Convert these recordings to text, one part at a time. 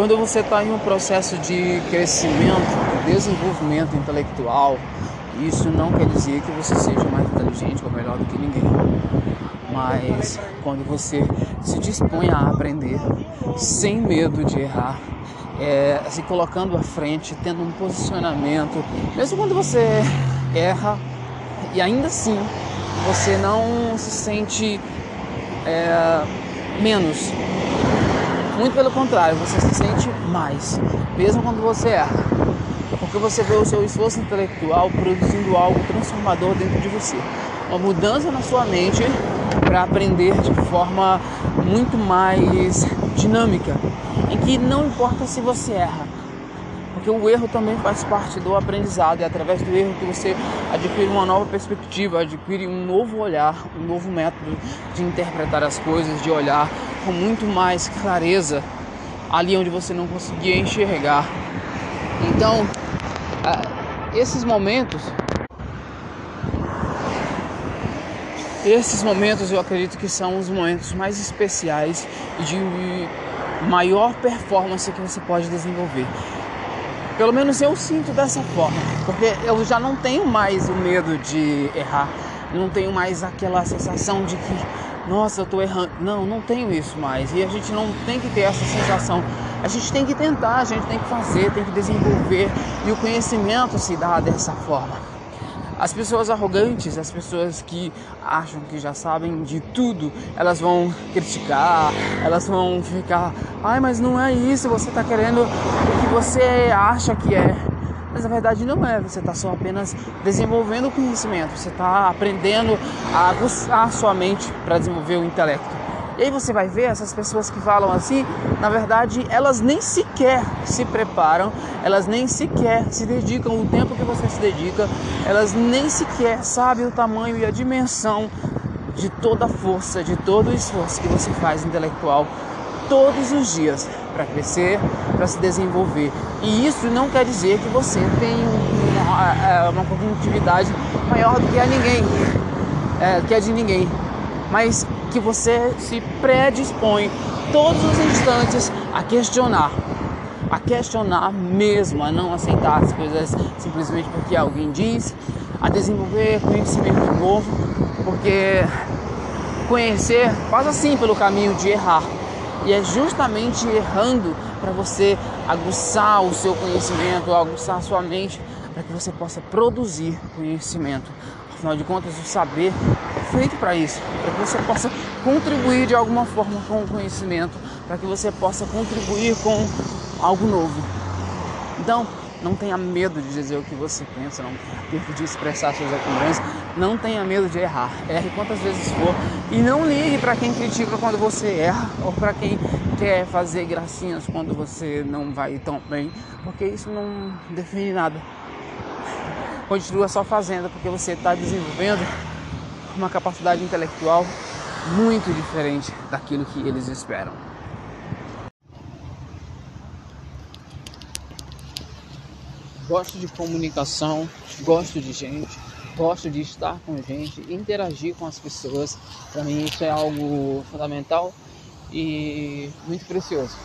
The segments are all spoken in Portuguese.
quando você está em um processo de crescimento, de desenvolvimento intelectual, isso não quer dizer que você seja mais inteligente ou melhor do que ninguém. Mas quando você se dispõe a aprender sem medo de errar, é, se colocando à frente, tendo um posicionamento, mesmo quando você erra e ainda assim você não se sente é, menos. Muito pelo contrário, você se sente mais, mesmo quando você erra. Porque você vê o seu esforço intelectual produzindo algo transformador dentro de você. Uma mudança na sua mente para aprender de forma muito mais dinâmica, em que não importa se você erra, porque o erro também faz parte do aprendizado, é através do erro que você adquire uma nova perspectiva, adquire um novo olhar, um novo método de interpretar as coisas, de olhar com muito mais clareza ali onde você não conseguia enxergar. Então, esses momentos esses momentos eu acredito que são os momentos mais especiais de maior performance que você pode desenvolver. Pelo menos eu sinto dessa forma, porque eu já não tenho mais o medo de errar, não tenho mais aquela sensação de que, nossa, eu estou errando. Não, não tenho isso mais. E a gente não tem que ter essa sensação. A gente tem que tentar, a gente tem que fazer, tem que desenvolver. E o conhecimento se dá dessa forma. As pessoas arrogantes, as pessoas que acham que já sabem de tudo, elas vão criticar, elas vão ficar, ai, mas não é isso, você está querendo o que você acha que é. Mas na verdade não é, você está só apenas desenvolvendo conhecimento, você está aprendendo a aguçar sua mente para desenvolver o intelecto. E aí você vai ver essas pessoas que falam assim, na verdade, elas nem sequer se preparam, elas nem sequer se dedicam o tempo que você se dedica, elas nem sequer sabem o tamanho e a dimensão de toda a força, de todo o esforço que você faz intelectual todos os dias para crescer, para se desenvolver. E isso não quer dizer que você tem uma, uma cognitividade maior do que a ninguém, é, que a de ninguém. Mas que você se predispõe todos os instantes a questionar, a questionar mesmo, a não aceitar as coisas simplesmente porque alguém diz, a desenvolver conhecimento novo, porque conhecer passa sim pelo caminho de errar. E é justamente errando para você aguçar o seu conhecimento, aguçar a sua mente, para que você possa produzir conhecimento. Afinal de contas, o saber é feito para isso, para que você possa contribuir de alguma forma com o conhecimento, para que você possa contribuir com algo novo. Então, não tenha medo de dizer o que você pensa, não tenha medo de expressar suas opiniões, não tenha medo de errar. Erre quantas vezes for e não ligue para quem critica quando você erra ou para quem quer fazer gracinhas quando você não vai tão bem, porque isso não define nada continua só fazendo, porque você está desenvolvendo uma capacidade intelectual muito diferente daquilo que eles esperam. Gosto de comunicação, gosto de gente, gosto de estar com gente, interagir com as pessoas. Para mim isso é algo fundamental e muito precioso.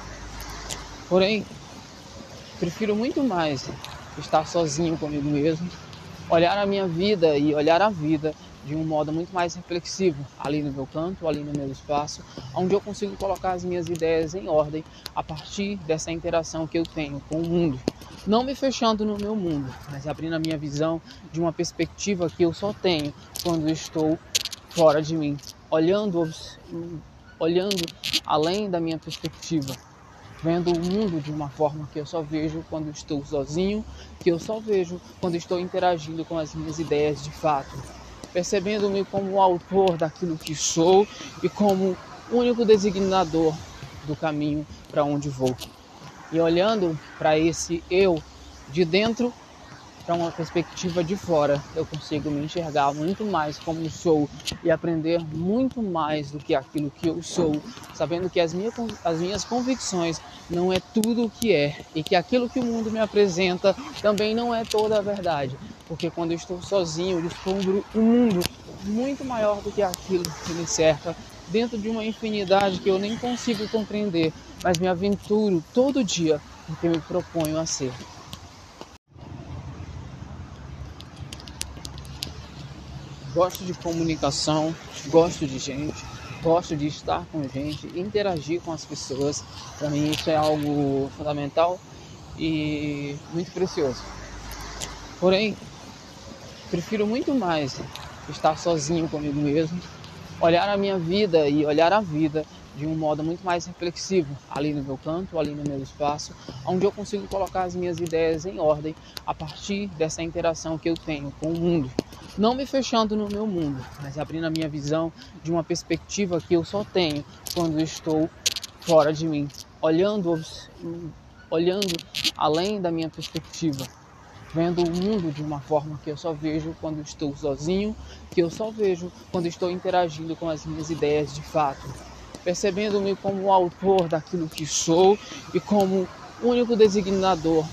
Porém, prefiro muito mais estar sozinho comigo mesmo olhar a minha vida e olhar a vida de um modo muito mais reflexivo, ali no meu canto, ali no meu espaço, onde eu consigo colocar as minhas ideias em ordem a partir dessa interação que eu tenho com o mundo. Não me fechando no meu mundo, mas abrindo a minha visão de uma perspectiva que eu só tenho quando estou fora de mim, olhando, olhando além da minha perspectiva vendo o mundo de uma forma que eu só vejo quando estou sozinho, que eu só vejo quando estou interagindo com as minhas ideias de fato, percebendo-me como o autor daquilo que sou e como único designador do caminho para onde vou. E olhando para esse eu de dentro para uma perspectiva de fora, eu consigo me enxergar muito mais como sou e aprender muito mais do que aquilo que eu sou, sabendo que as minhas, as minhas convicções não é tudo o que é e que aquilo que o mundo me apresenta também não é toda a verdade, porque quando eu estou sozinho, eu descubro um mundo muito maior do que aquilo que me cerca, dentro de uma infinidade que eu nem consigo compreender, mas me aventuro todo dia porque me proponho a ser. Gosto de comunicação, gosto de gente, gosto de estar com gente, interagir com as pessoas. Para mim isso é algo fundamental e muito precioso. Porém, prefiro muito mais estar sozinho comigo mesmo, olhar a minha vida e olhar a vida de um modo muito mais reflexivo, ali no meu canto, ali no meu espaço, onde eu consigo colocar as minhas ideias em ordem a partir dessa interação que eu tenho com o mundo. Não me fechando no meu mundo, mas abrindo a minha visão de uma perspectiva que eu só tenho quando estou fora de mim, olhando, olhando além da minha perspectiva, vendo o mundo de uma forma que eu só vejo quando estou sozinho, que eu só vejo quando estou interagindo com as minhas ideias de fato percebendo-me como o autor daquilo que sou e como único designador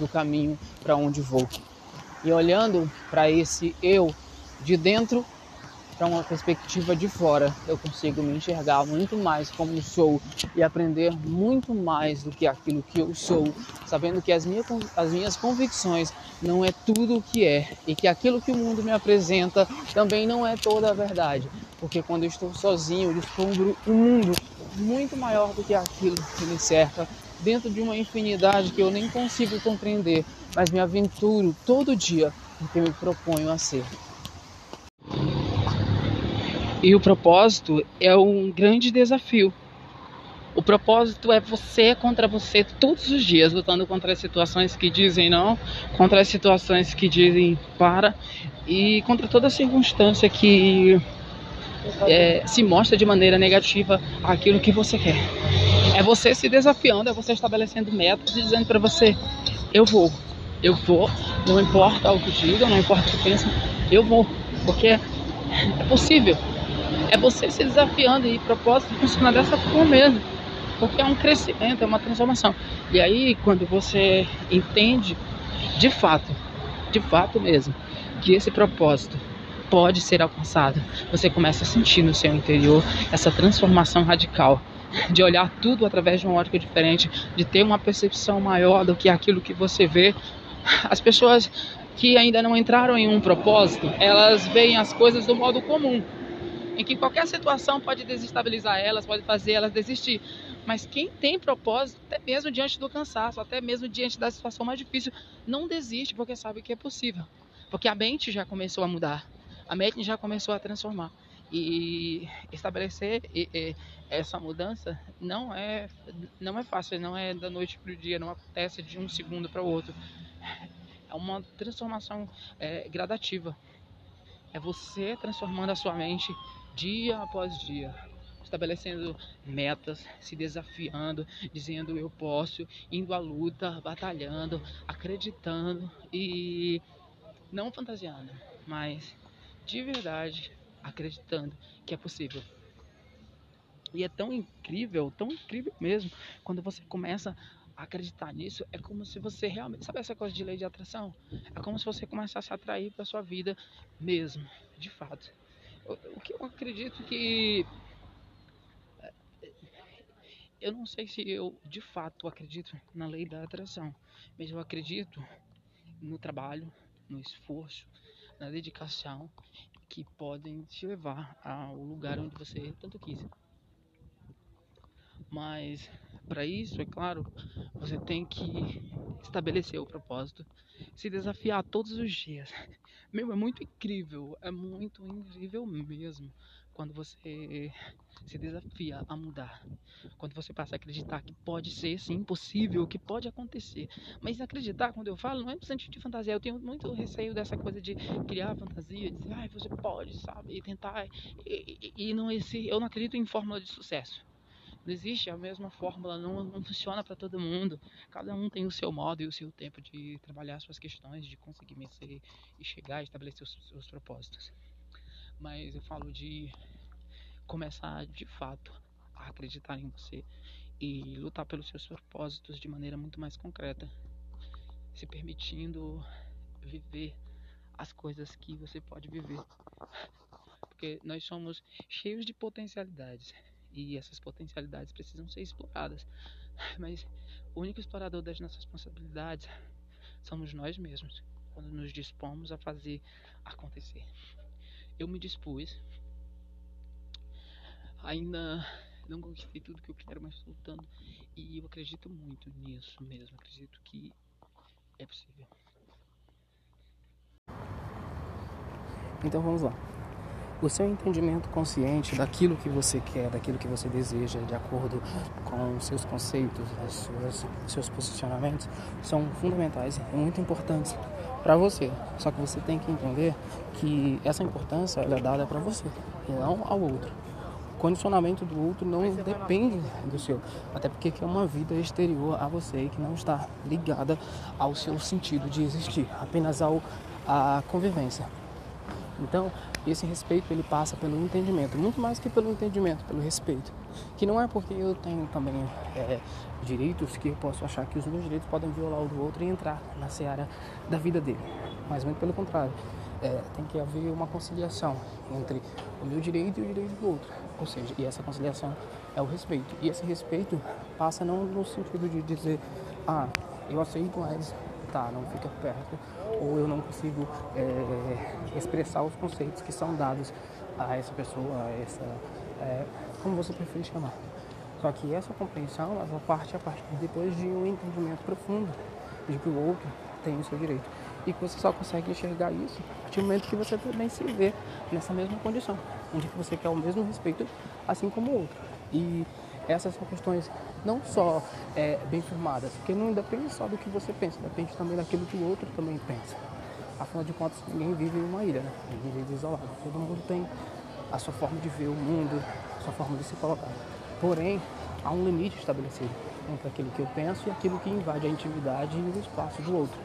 do caminho para onde vou. E olhando para esse eu de dentro para uma perspectiva de fora, eu consigo me enxergar muito mais como sou e aprender muito mais do que aquilo que eu sou, sabendo que as minhas, as minhas convicções não é tudo o que é e que aquilo que o mundo me apresenta também não é toda a verdade, porque quando eu estou sozinho, eu descubro um mundo muito maior do que aquilo que me cerca, dentro de uma infinidade que eu nem consigo compreender, mas me aventuro todo dia porque me proponho a ser. E o propósito é um grande desafio. O propósito é você contra você todos os dias, lutando contra as situações que dizem não, contra as situações que dizem para e contra toda circunstância que é, se mostra de maneira negativa aquilo que você quer. É você se desafiando, é você estabelecendo metas e dizendo para você: eu vou, eu vou, não importa o que digam, não importa o que pensam, eu vou, porque é possível. É você se desafiando e propósito funciona dessa forma mesmo. Porque é um crescimento, é uma transformação. E aí, quando você entende de fato, de fato mesmo, que esse propósito pode ser alcançado, você começa a sentir no seu interior essa transformação radical de olhar tudo através de uma ótica diferente, de ter uma percepção maior do que aquilo que você vê. As pessoas que ainda não entraram em um propósito, elas veem as coisas do modo comum em que qualquer situação pode desestabilizar elas, pode fazer elas desistir. Mas quem tem propósito, até mesmo diante do cansaço, até mesmo diante da situação mais difícil, não desiste porque sabe que é possível. Porque a mente já começou a mudar, a mente já começou a transformar. E estabelecer essa mudança não é, não é fácil, não é da noite para o dia, não acontece de um segundo para o outro. É uma transformação é, gradativa. É você transformando a sua mente dia após dia, estabelecendo metas, se desafiando, dizendo eu posso, indo à luta, batalhando, acreditando e não fantasiando, mas de verdade acreditando que é possível. E é tão incrível, tão incrível mesmo, quando você começa acreditar nisso, é como se você realmente, sabe essa coisa de lei de atração? É como se você começasse a atrair para sua vida mesmo, de fato o que eu acredito que eu não sei se eu de fato acredito na lei da atração, mas eu acredito no trabalho, no esforço, na dedicação que podem te levar ao lugar onde você tanto quis. Mas para isso, é claro, você tem que estabelecer o propósito, se desafiar todos os dias. Meu, é muito incrível, é muito incrível mesmo quando você se desafia a mudar. Quando você passa a acreditar que pode ser sim possível, que pode acontecer. Mas acreditar, quando eu falo, não é no sentido de fantasia. Eu tenho muito receio dessa coisa de criar fantasia, dizer, ai, você pode, sabe, e tentar. E, e, e não esse, eu não acredito em fórmula de sucesso. Não existe a mesma fórmula, não, não funciona para todo mundo. Cada um tem o seu modo e o seu tempo de trabalhar suas questões, de conseguir vencer e chegar a estabelecer os seus propósitos. Mas eu falo de começar de fato a acreditar em você e lutar pelos seus propósitos de maneira muito mais concreta, se permitindo viver as coisas que você pode viver. Porque nós somos cheios de potencialidades e essas potencialidades precisam ser exploradas. Mas o único explorador das nossas responsabilidades somos nós mesmos, quando nos dispomos a fazer acontecer. Eu me dispus, ainda não conquistei tudo que eu quero, mas estou lutando e eu acredito muito nisso mesmo. Acredito que é possível. Então vamos lá. O seu entendimento consciente daquilo que você quer, daquilo que você deseja, de acordo com seus conceitos, as suas, seus posicionamentos, são fundamentais e muito importantes para você. Só que você tem que entender que essa importância é dada para você e não ao outro. O condicionamento do outro não depende do seu, até porque é uma vida exterior a você e que não está ligada ao seu sentido de existir, apenas ao a convivência. Então, esse respeito ele passa pelo entendimento, muito mais que pelo entendimento, pelo respeito. Que não é porque eu tenho também é, direitos que eu posso achar que os meus direitos podem violar o do outro e entrar na seara da vida dele. Mas muito pelo contrário, é, tem que haver uma conciliação entre o meu direito e o direito do outro. Ou seja, e essa conciliação é o respeito. E esse respeito passa não no sentido de dizer, ah, eu aceito, mas não fica perto ou eu não consigo é, expressar os conceitos que são dados a essa pessoa, a essa, é, como você preferir chamar. Só que essa compreensão, ela parte a partir depois de um entendimento profundo de que o outro tem o seu direito. E que você só consegue enxergar isso a partir do momento que você também se vê nessa mesma condição, onde você quer o mesmo respeito, assim como o outro. E essas são questões não só é, bem firmadas, porque não depende só do que você pensa, depende também daquilo que o outro também pensa. Afinal de contas, ninguém vive em uma ilha, né? ninguém vive isolado. Todo mundo tem a sua forma de ver o mundo, a sua forma de se colocar. Porém, há um limite estabelecido entre aquilo que eu penso e aquilo que invade a intimidade e o espaço do outro.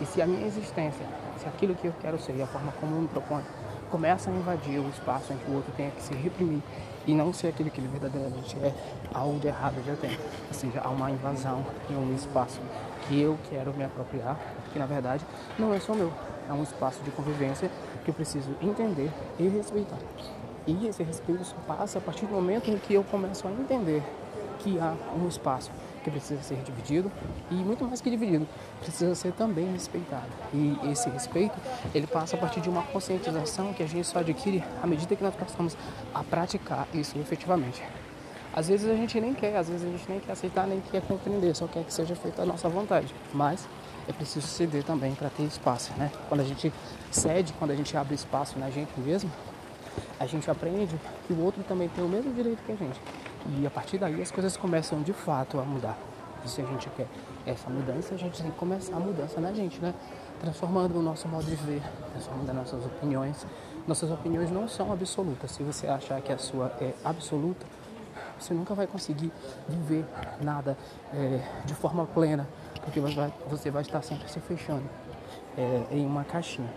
E se a minha existência, se aquilo que eu quero ser e a forma como eu me proponho, começa a invadir o espaço em que o outro tem que se reprimir e não ser aquilo que ele verdadeiramente é, algo de errado já tem. Ou seja, há uma invasão em um espaço que eu quero me apropriar, que na verdade não é só meu, é um espaço de convivência que eu preciso entender e respeitar. E esse respeito só passa a partir do momento em que eu começo a entender que há um espaço que precisa ser dividido e muito mais que dividido, precisa ser também respeitado. E esse respeito, ele passa a partir de uma conscientização que a gente só adquire à medida que nós passamos a praticar isso efetivamente. Às vezes a gente nem quer, às vezes a gente nem quer aceitar, nem quer compreender, só quer que seja feita a nossa vontade. Mas é preciso ceder também para ter espaço, né? Quando a gente cede, quando a gente abre espaço na gente mesmo, a gente aprende que o outro também tem o mesmo direito que a gente. E a partir daí as coisas começam de fato a mudar. E se a gente quer essa mudança, a gente tem que começar a mudança na gente, né? Transformando o nosso modo de ver, transformando as nossas opiniões. Nossas opiniões não são absolutas. Se você achar que a sua é absoluta, você nunca vai conseguir viver nada é, de forma plena, porque você vai, estar sempre se fechando é, em uma caixinha.